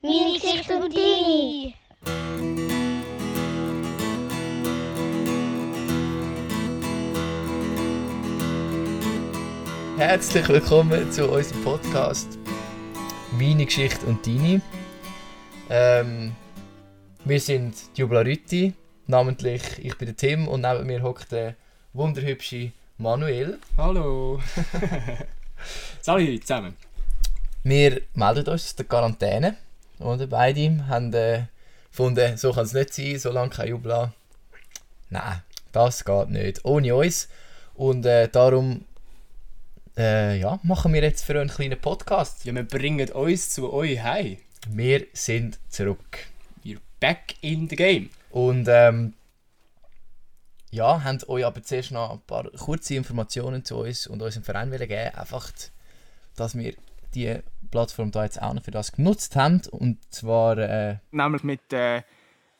Meine Geschichte und deine. Herzlich willkommen zu unserem Podcast Meine Geschichte und deine. Ähm, wir sind die Jublarüti, namentlich ich bin der Tim und neben mir hockt der wunderhübsche Manuel. Hallo. Salut zusammen. Wir melden uns aus der Quarantäne. Oder? Beide haben äh, gefunden, so kann es nicht sein, solange kein Jubla. Nein, das geht nicht. Ohne uns. Und äh, darum äh, ja, machen wir jetzt für euch einen kleinen Podcast. Ja, wir bringen uns zu euch heim. Wir sind zurück. We're back in the game. Und ähm, ja, haben euch aber zuerst noch ein paar kurze Informationen zu uns und unserem Verein geben. Einfach, dass wir die Plattform da jetzt auch noch für das genutzt haben. Und zwar, äh, Nämlich mit, äh,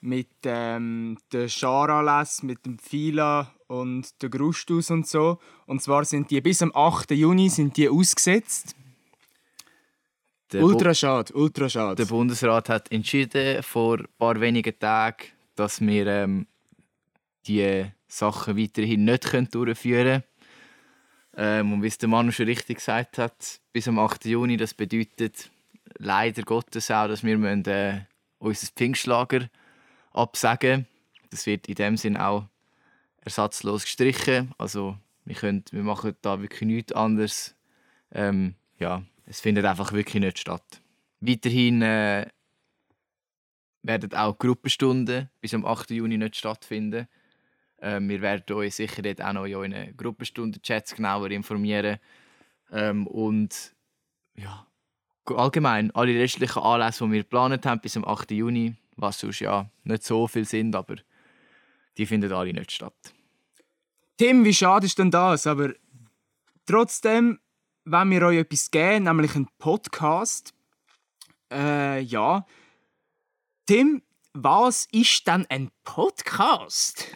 mit ähm, der Schara-Les, mit dem Fila und der Grustus und so. Und zwar sind die bis am 8. Juni sind die ausgesetzt. Der, ultra schade, ultra schade. der Bundesrat hat entschieden vor ein paar wenigen Tagen, dass wir ähm, die Sachen weiterhin nicht können durchführen können. Ähm, und wie es der Manu schon richtig gesagt hat, bis am 8. Juni, das bedeutet leider Gottes auch, dass wir müssen, äh, unser Pfingstlager absagen Das wird in dem Sinn auch ersatzlos gestrichen. Also wir, können, wir machen da wirklich nichts anderes. Ähm, ja, es findet einfach wirklich nicht statt. Weiterhin äh, werden auch Gruppenstunden bis am 8. Juni nicht stattfinden. Ähm, wir werden euch sicher dort auch noch in euren Gruppenstunden-Chats genauer informieren. Ähm, und ja, allgemein, alle restlichen Anlässe, die wir geplant haben bis am 8. Juni, was sonst ja nicht so viel sind, aber die finden alle nicht statt. Tim, wie schade ist denn das? Aber trotzdem, wenn wir euch etwas geben, nämlich einen Podcast, äh, ja. Tim, was ist denn ein Podcast?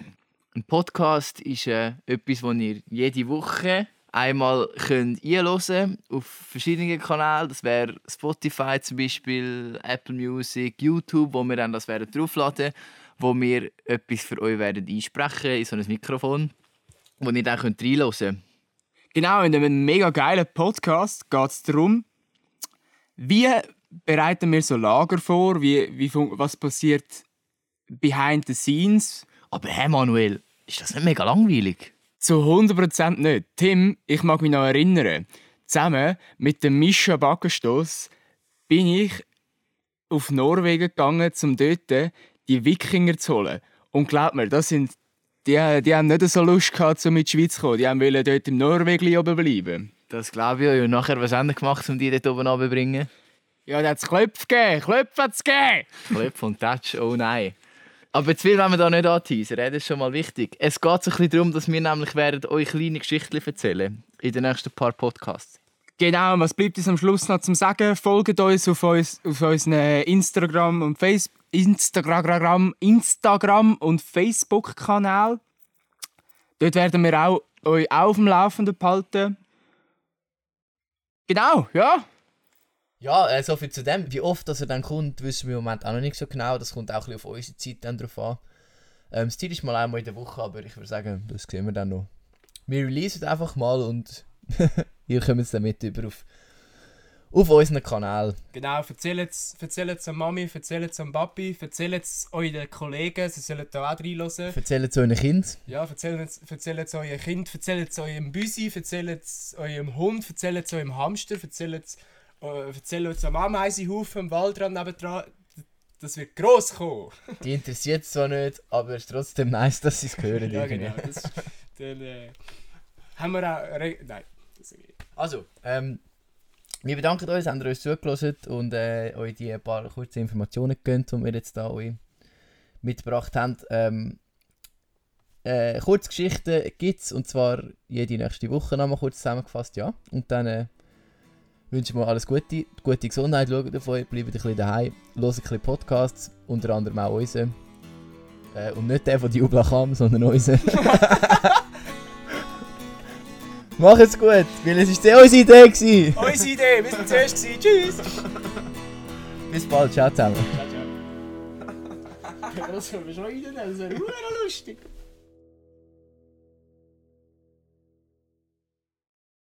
Ein Podcast ist äh, etwas, das ihr jede Woche einmal könnt einhören auf verschiedenen Kanälen. Das wäre Spotify zum Beispiel, Apple Music, YouTube, wo wir dann das werden draufladen, wo wir etwas für euch werden einsprechen in so ein Mikrofon, wo ihr dann könnt reinhören. Genau, in einem mega geilen Podcast geht es darum, wie bereiten wir so Lager vor, wie, wie was passiert behind the scenes. Aber hey Manuel, ist das nicht mega langweilig? Zu 100% nicht. Tim, ich mag mich noch erinnern, zusammen mit dem Mischa Backenstoss bin ich auf Norwegen gegangen, um dort die Wikinger zu holen. Und glaub mir, das sind, die, die haben nicht so Lust gehabt, um in die Schweiz zu kommen. Die haben wollen dort im Norwegen oben bleiben. Das glaube ich euch. Und nachher, was haben wir gemacht, um die dort oben runterzubringen? Ja, da hat es Klöpfe gegeben. Klöpfe hat es gegeben. Clip und Touch, oh nein. Aber zu viel wollen wir da nicht anteasern, das ist schon mal wichtig. Es geht so ein bisschen darum, dass wir nämlich werden euch kleine Geschichten erzählen in den nächsten paar Podcasts. Genau, was bleibt uns am Schluss noch zum Sagen? Folgt uns auf, uns, auf unseren Instagram und Face Instagram, Instagram und Facebook-Kanal. Dort werden wir auch euch auch auf dem Laufenden behalten. Genau, ja. Ja, äh, so viel zu dem. Wie oft dass er dann kommt, wissen wir im Moment auch noch nicht so genau. Das kommt auch ein bisschen auf unsere Zeit dann drauf an. Ähm, das Ziel ist mal einmal in der Woche, aber ich würde sagen, das sehen wir dann noch. Wir releasen einfach mal und ihr kommt es dann mit über auf, auf unseren Kanal. Genau, erzählt es an Mami, erzählt es an Papi, erzählt es euren Kollegen, sie sollen da auch reinhören. Erzählen zu euren Kind. Ja, erzählt es eurem Kind, erzählt es eurem Büsi, erzählt es eurem Hund, erzählt es eurem Hamster, erzählt es äh, erzählt es am Ameisenhaufen am Waldrand nebendran. Das wird gross kommen. Die interessiert es zwar nicht, aber es ist trotzdem nice, dass sie es hören. ja, genau. Das, dann äh, haben wir auch... Re Nein, das ist Also, ähm, wir bedanken uns, habt ihr uns zugelassen und äh, euch die paar kurze Informationen gegeben, die wir jetzt da euch mitgebracht haben. Ähm, äh, Kurzgeschichten gibt es und zwar jede nächste Woche nochmal kurz zusammengefasst, ja. Und dann äh, wünschen wir alles Gute, gute Gesundheit, schaut auf euch, bleibt ein bisschen daheim, hört ein bisschen Podcasts, unter anderem auch unseren. Äh, und nicht der von Jubla Kam, sondern unseren. Macht's gut, weil es ist ja unsere Idee gewesen. Unsere Idee, wir sind zuerst. gewesen. Tschüss! Bis bald, ciao zusammen. Das wäre schon wieder lustig.